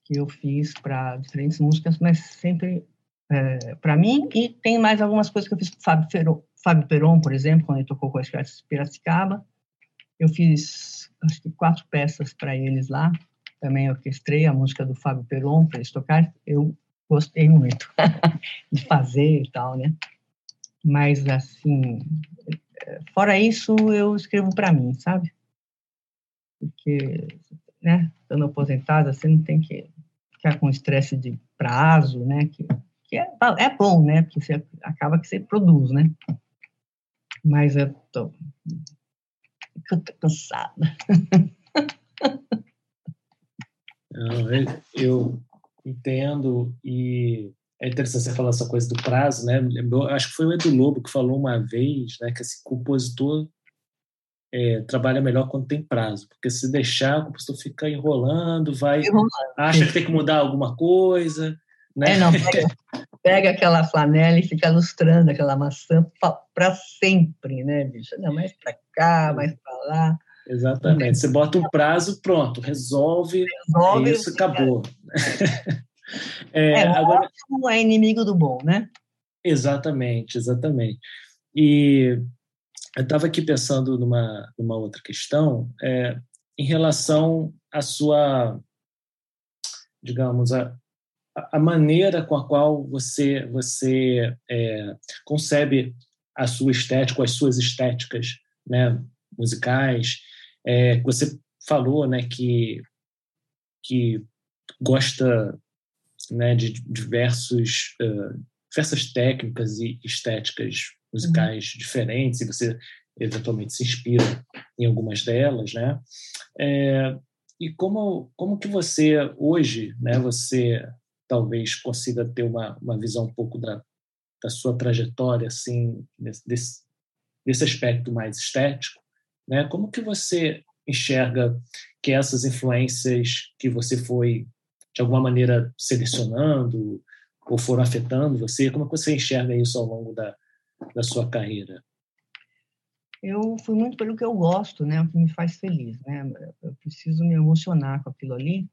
que eu fiz para diferentes músicas, mas sempre é, para mim. E tem mais algumas coisas que eu fiz com Fábio, Ferron, Fábio Peron, por exemplo, quando ele tocou com a Escrata Piracicaba. Eu fiz, acho que, quatro peças para eles lá também orquestrei a música do Fábio Peron para eles tocar. Eu gostei muito de fazer e tal, né? Mas, assim, fora isso, eu escrevo para mim, sabe? Porque, né, estando aposentada, você não tem que ficar com estresse de prazo, né? Que, que é, é bom, né? Porque você acaba que você produz, né? Mas eu tô, eu tô cansada. Não, eu entendo e é interessante você falar essa coisa do prazo, né? acho que foi o Edu Lobo que falou uma vez, né, que esse compositor é, trabalha melhor quando tem prazo, porque se deixar, o compositor fica enrolando, vai, enrolando. acha que tem que mudar alguma coisa, né? É, não, pega, pega aquela flanela e fica lustrando aquela maçã para sempre, né, bicho? Não, mais para cá, mais para lá. Exatamente. Você bota um prazo, pronto, resolve, resolve isso, acabou. é, é, agora ótimo é inimigo do bom, né? Exatamente, exatamente. E eu estava aqui pensando numa, numa outra questão é, em relação à sua, digamos, a, a maneira com a qual você você é, concebe a sua estética, as suas estéticas né, musicais. É, você falou né, que, que gosta né, de diversos, uh, diversas técnicas e estéticas musicais uhum. diferentes, e você eventualmente se inspira em algumas delas, né? É, e como como que você hoje, né? Você talvez consiga ter uma, uma visão um pouco da, da sua trajetória, assim, desse, desse aspecto mais estético, né? Como que você enxerga que essas influências que você foi de alguma maneira selecionando ou foram afetando você, como que você enxerga isso ao longo da, da sua carreira? Eu fui muito pelo que eu gosto, né? O que me faz feliz, né? Eu preciso me emocionar com aquilo ali.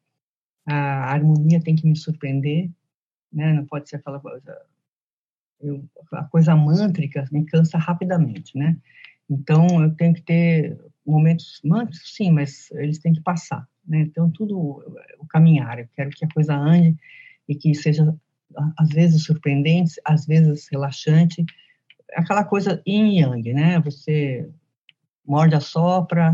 A harmonia tem que me surpreender, né? Não pode ser aquela coisa eu, a coisa mântrica me cansa rapidamente, né? Então, eu tenho que ter momentos mântricos, sim, mas eles têm que passar, né? Então, tudo o caminhar, eu quero que a coisa ande e que seja, às vezes, surpreendente, às vezes relaxante, aquela coisa yin yang, né? Você morde a sopra,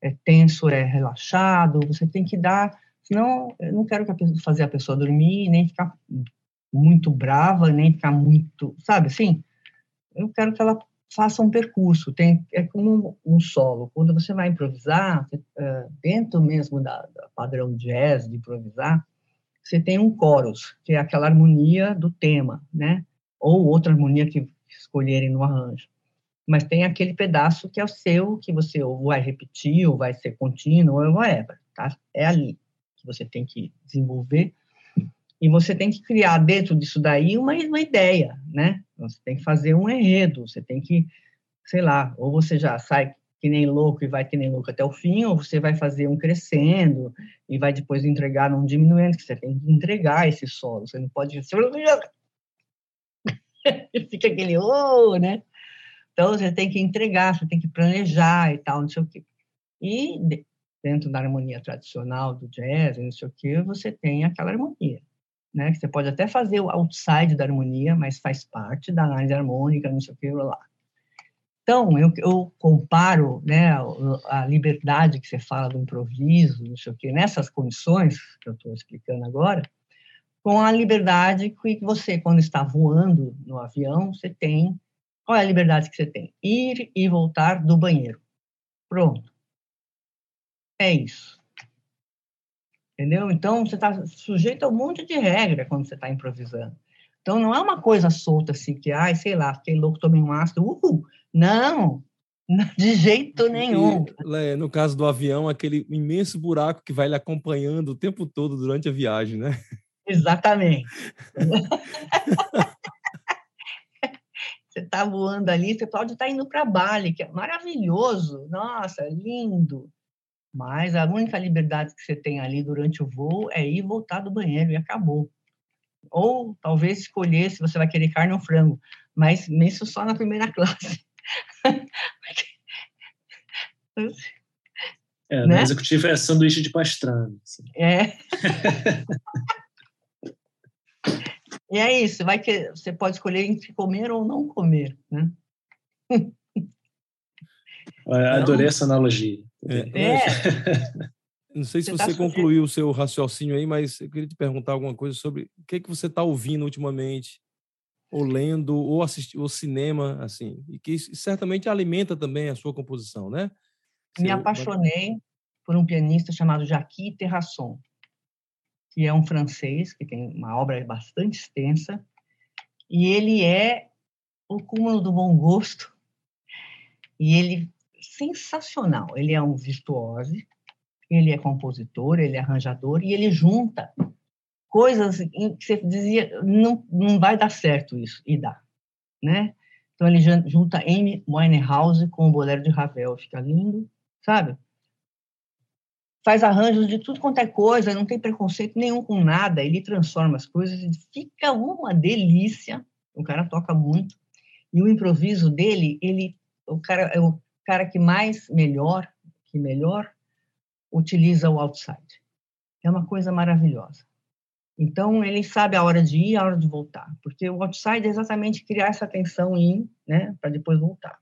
é tenso, é relaxado, você tem que dar, senão eu não quero que a pessoa, fazer a pessoa dormir, nem ficar muito brava, nem ficar muito, sabe assim? Eu quero que ela faça um percurso. Tem, é como um solo. Quando você vai improvisar, é, dentro mesmo da, da padrão jazz de improvisar, você tem um chorus, que é aquela harmonia do tema, né? Ou outra harmonia que escolherem no arranjo. Mas tem aquele pedaço que é o seu, que você ou vai repetir, ou vai ser contínuo, ou whatever, tá? É ali que você tem que desenvolver e você tem que criar dentro disso daí uma, uma ideia, né? Você tem que fazer um enredo, você tem que, sei lá, ou você já sai que nem louco e vai que nem louco até o fim, ou você vai fazer um crescendo e vai depois entregar num diminuendo, que você tem que entregar esse solo, você não pode... Fica aquele, oh, né? Então, você tem que entregar, você tem que planejar e tal, não sei o quê. E dentro da harmonia tradicional do jazz, não sei o quê, você tem aquela harmonia né? Que você pode até fazer o outside da harmonia, mas faz parte da análise harmônica, não sei o que lá. Então, eu, eu comparo né, a, liberdade que você fala do improviso, não sei o que, nessas condições que eu estou explicando agora, com a liberdade que você, quando está voando no avião, você tem. Qual é a liberdade que você tem? Ir e voltar do banheiro. Pronto. É isso. Entendeu? Então, você está sujeito a um monte de regra quando você está improvisando. Então, não é uma coisa solta assim, que, ai, sei lá, fiquei louco, tomei um ácido, uhul. Não, de jeito nenhum. E, no caso do avião, aquele imenso buraco que vai lhe acompanhando o tempo todo durante a viagem, né? Exatamente. você está voando ali, você pode estar indo para Bali, que é maravilhoso, nossa, lindo. Mas a única liberdade que você tem ali durante o voo é ir voltar do banheiro e acabou. Ou talvez escolher se você vai querer carne ou frango, mas isso só na primeira classe. É, né? no executivo é sanduíche de pastrame. Assim. É. e é isso, vai que você pode escolher entre comer ou não comer, né? Adorei essa analogia. É. é. Não sei se você, você tá concluiu o seu raciocínio aí, mas eu queria te perguntar alguma coisa sobre o que, é que você está ouvindo ultimamente, ou lendo, ou assistindo, ou cinema, assim, e que certamente alimenta também a sua composição, né? Me apaixonei por um pianista chamado Jacques Terrasson, que é um francês que tem uma obra bastante extensa, e ele é o cúmulo do bom gosto, e ele sensacional. Ele é um virtuose, ele é compositor, ele é arranjador e ele junta coisas que você dizia não, não vai dar certo isso e dá, né? Então ele junta Amy Winehouse com o Bolero de Ravel, fica lindo, sabe? Faz arranjos de tudo quanto é coisa, não tem preconceito nenhum com nada, ele transforma as coisas e fica uma delícia. O cara toca muito e o improviso dele, ele o cara é o cara que mais melhor, que melhor utiliza o outside. É uma coisa maravilhosa. Então, ele sabe a hora de ir a hora de voltar, porque o outside é exatamente criar essa tensão em, né, para depois voltar.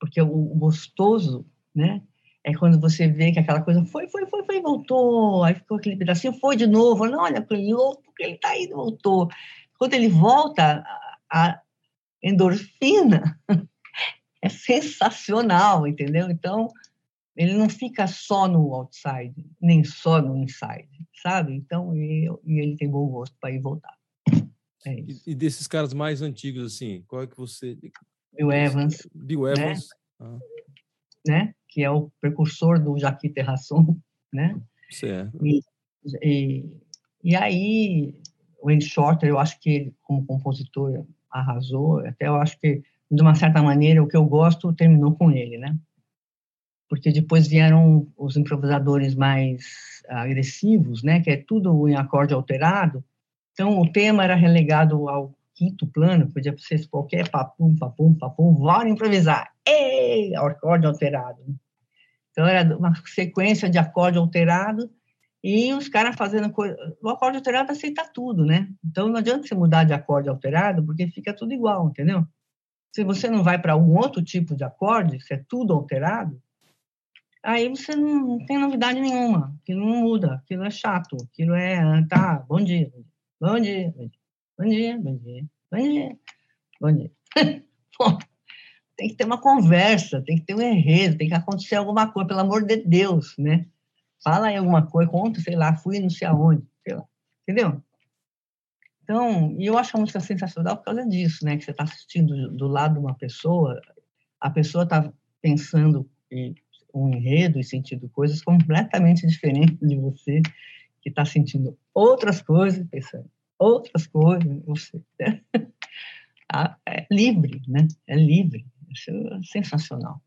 Porque o gostoso, né, é quando você vê que aquela coisa foi, foi, foi, foi, voltou, aí ficou aquele pedacinho, foi de novo, não, olha, ele louco, ele está indo, voltou. Quando ele volta, a endorfina é sensacional, entendeu? Então, ele não fica só no outside, nem só no inside, sabe? Então, e, e ele tem bom gosto para ir voltar. É e, e, desses caras mais antigos, assim, qual é que você... Bill Evans. Bill né? Evans. Né? Ah. né? Que é o precursor do Jacques Terrasson, né? Certo. E, e, e aí, o Wayne Shorter, eu acho que ele, como compositor, arrasou. Até eu acho que, de uma certa maneira, o que eu gosto terminou com ele, né? Porque depois vieram os improvisadores mais agressivos, né? Que é tudo em acorde alterado. Então, o tema era relegado ao quinto plano, podia ser qualquer papum, papum, papum, bora improvisar. Ei, acorde alterado. Então, era uma sequência de acorde alterado e os caras fazendo coisa. O acorde alterado aceita tudo, né? Então não adianta você mudar de acorde alterado, porque fica tudo igual, entendeu? Se você não vai para algum outro tipo de acorde, se é tudo alterado, aí você não, tem novidade nenhuma, aquilo não muda, aquilo é chato, aquilo é, tá, bom dia, bom dia, bom dia, bom dia, bom dia, bom dia. Bom, tem que ter uma conversa, tem que ter um enredo, tem que acontecer alguma coisa, pelo amor de Deus, né? fala aí alguma coisa, conta, sei lá, fui não sei aonde, sei lá, entendeu? Então, e eu acho a música sensacional por causa disso, né? Que você está assistindo do lado de uma pessoa, a pessoa está pensando um enredo e sentindo coisas completamente diferentes de você, que está sentindo outras coisas, pensando outras coisas, você né? é livre, né? É livre. Isso é sensacional.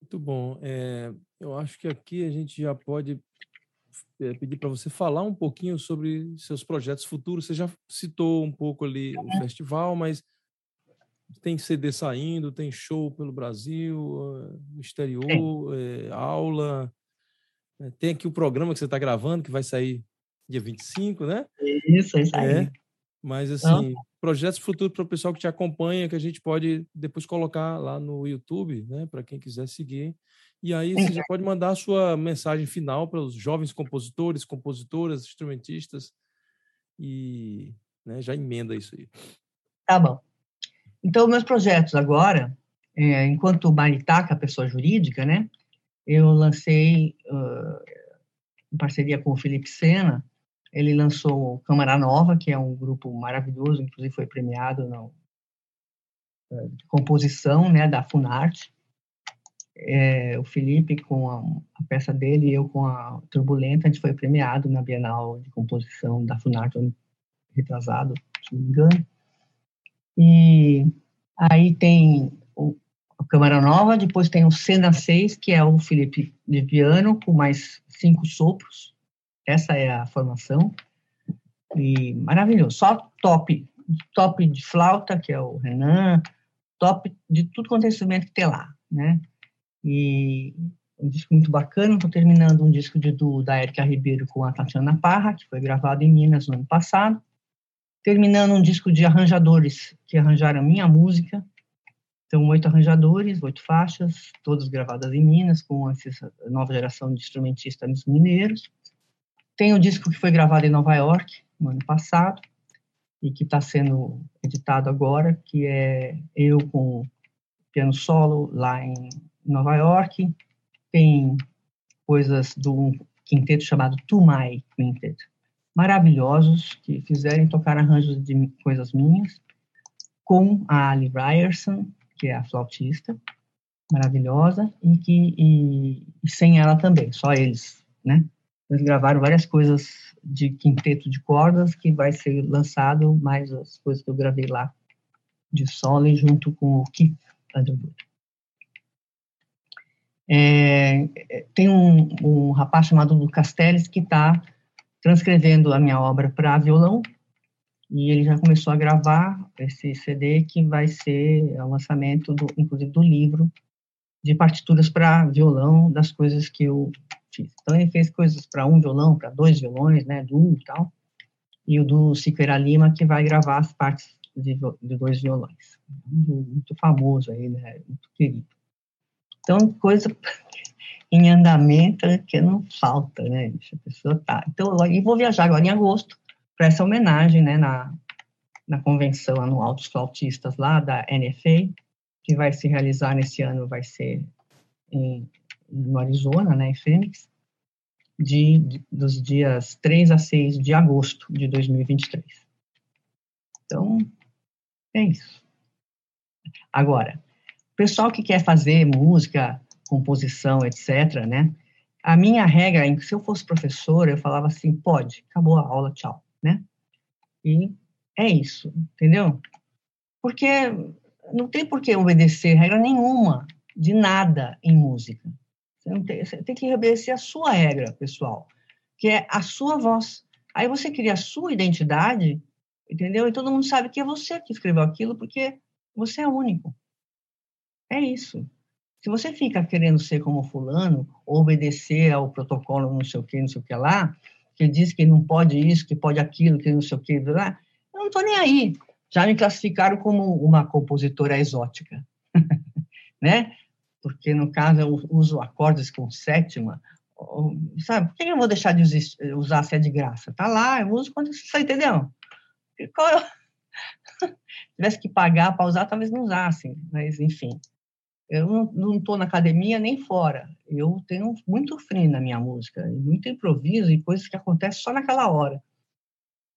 Muito bom. É, eu acho que aqui a gente já pode é, pedir para você falar um pouquinho sobre seus projetos futuros. Você já citou um pouco ali o festival, mas tem CD saindo, tem show pelo Brasil, no exterior, é, aula. Tem aqui o programa que você está gravando, que vai sair dia 25, né? Isso, isso aí. É, mas, assim, projetos futuros para o pessoal que te acompanha, que a gente pode depois colocar lá no YouTube, né? Para quem quiser seguir. E aí você já pode mandar a sua mensagem final para os jovens compositores, compositoras, instrumentistas. E né, já emenda isso aí. Tá bom. Então, meus projetos agora, é, enquanto Maritaca, pessoa jurídica, né? Eu lancei, uh, em parceria com o Felipe Sena, ele lançou Câmara Nova, que é um grupo maravilhoso, inclusive foi premiado na eh, composição né, da Funarte. É, o Felipe com a, a, peça dele e eu com a Turbulenta, a gente foi premiado na Bienal de Composição da Funarte, retrasado, se não me engano. E aí tem o, a Câmara Nova, depois tem o Cena 6, que é o Felipe de piano, com mais cinco sopros, essa é a formação. E maravilhoso. Só top. Top de flauta, que é o Renan. Top de tudo quanto é instrumento que tem lá, né? E um disco muito bacana. Estou terminando um disco de, do, da Erika Ribeiro com a Tatiana Parra, que foi gravado em Minas no ano passado. Terminando um disco de arranjadores que arranjaram minha música. Então, oito arranjadores, oito faixas, todas gravadas em Minas, com essa nova geração de instrumentistas mineiros. Tem o disco que foi gravado em Nova York, no ano passado, e que está sendo editado agora, que é eu com piano solo lá em Nova York. Tem coisas do quinteto chamado To My Quintet, maravilhosos, que fizeram tocar arranjos de coisas minhas, com a Ali Ryerson, que é a flautista, maravilhosa, e que e, e sem ela também, só eles, né? Eles gravaram várias coisas de quinteto de cordas que vai ser lançado, mais as coisas que eu gravei lá de solo junto com o Keith Underwood. É, tem um, um, rapaz chamado Lucas Teles que está transcrevendo a minha obra para violão e ele já começou a gravar esse CD que vai ser o lançamento, do, inclusive, do livro de partituras para violão, das coisas que eu Então ele fez coisas para um violão, para dois violões, né, duo e tal, e o do Siqueira Lima que vai gravar as partes de, de dois violões. Muito famoso aí, né, muito querido. Então coisa em andamento que não falta, né? A pessoa tá. Então, e vou viajar agora em agosto para essa homenagem, né, na, na convenção anual dos flautistas lá da NFA, que vai se realizar nesse ano, vai ser em, no Arizona, né, em Phoenix, de, de, dos dias 3 a 6 de agosto de 2023. Então, é isso. Agora, pessoal que quer fazer música, composição, etc., né? A minha regra, se eu fosse professora, eu falava assim, pode, acabou a aula, tchau, né? E é isso, entendeu? Porque não tem por que obedecer regra nenhuma de nada em música. Você, tem, você tem que obedecer a sua regra, pessoal, que é a sua voz. Aí você cria a sua identidade, entendeu? E todo mundo sabe que é você que escreveu aquilo, porque você é único. É isso. Se você fica querendo ser como fulano, obedecer ao protocolo não sei o que, não sei o que lá, que diz que não pode isso, que pode aquilo, que não sei o que, lá, eu não estou nem aí. Já me classificaram como uma compositora exótica, né? Porque, no caso, eu uso acordes com sétima, sabe? Por que eu vou deixar de usar se é de graça? Tá lá, eu uso quando você entendeu? Qual eu... tivesse que pagar para usar, talvez não usassem, mas enfim. Eu não estou na academia nem fora. Eu tenho muito free na minha música, muito improviso e coisas que acontecem só naquela hora.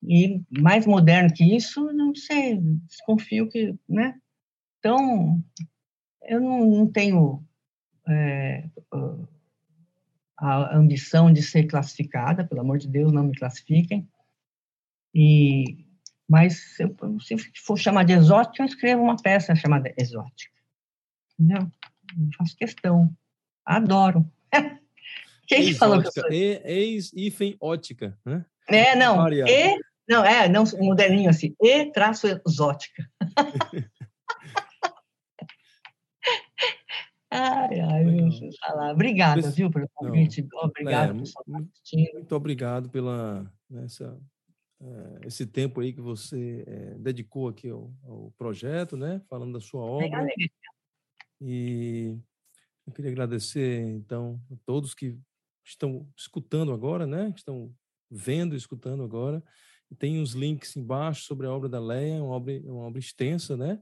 E mais moderno que isso, não sei, desconfio que, né? Então, eu não, não tenho é, a ambição de ser classificada, pelo amor de Deus, não me classifiquem. E, mas se, eu, se for chamar de exótica, eu escrevo uma peça chamada exótica. Entendeu? Eu faço questão. Adoro. Quem exótica, falou que eu sou? Ex-hífen ótica, né? É, não. E, não, é, não, moderninho assim. E traço exótica. ai, ai, meu falar. Obrigada, viu, pelo convite. Obrigado, é. Tá muito, muito obrigado pela nessa, uh, esse tempo aí que você uh, dedicou aqui ao, ao, projeto, né? Falando da sua obra. E eu queria agradecer, então, a todos que estão escutando agora, né? Que estão vendo e escutando agora. Tem os links embaixo sobre a obra da Leia, uma obra, uma obra extensa, né?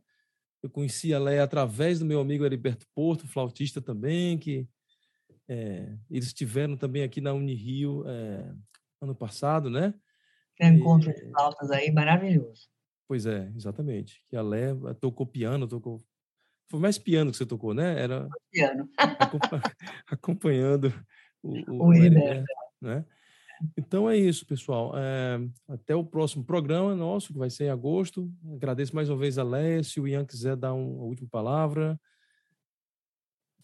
Eu conheci a Leia através do meu amigo Heriberto Porto, flautista também, que é, eles estiveram também aqui na Unirio é, ano passado, né? Tem um encontro de flautas aí maravilhoso. Pois é, exatamente. Que a Leia tocou piano, tocou. Foi mais piano que você tocou, né? Era piano. acompanhando o, o, o Heriberto, né? Então é isso, pessoal. É, até o próximo programa nosso, que vai ser em agosto. Agradeço mais uma vez a Léa. Se o Ian quiser dar um, uma última palavra.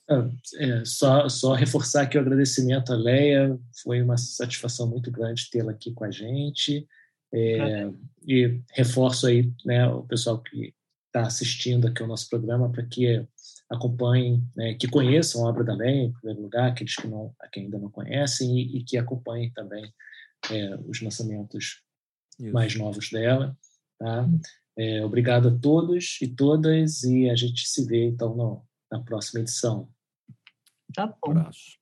É, é, só, só reforçar aqui o agradecimento à Leia. Foi uma satisfação muito grande tê-la aqui com a gente. É, e reforço aí né, o pessoal que está assistindo aqui ao nosso programa para que acompanhem, né, que conheçam a obra da Leia, em primeiro lugar, aqueles que, não, que ainda não conhecem, e, e que acompanhem também é, os lançamentos Isso. mais novos dela. Tá? É, obrigado a todos e todas, e a gente se vê então no, na próxima edição. Tá bom. Abraço.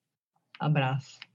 Abraço.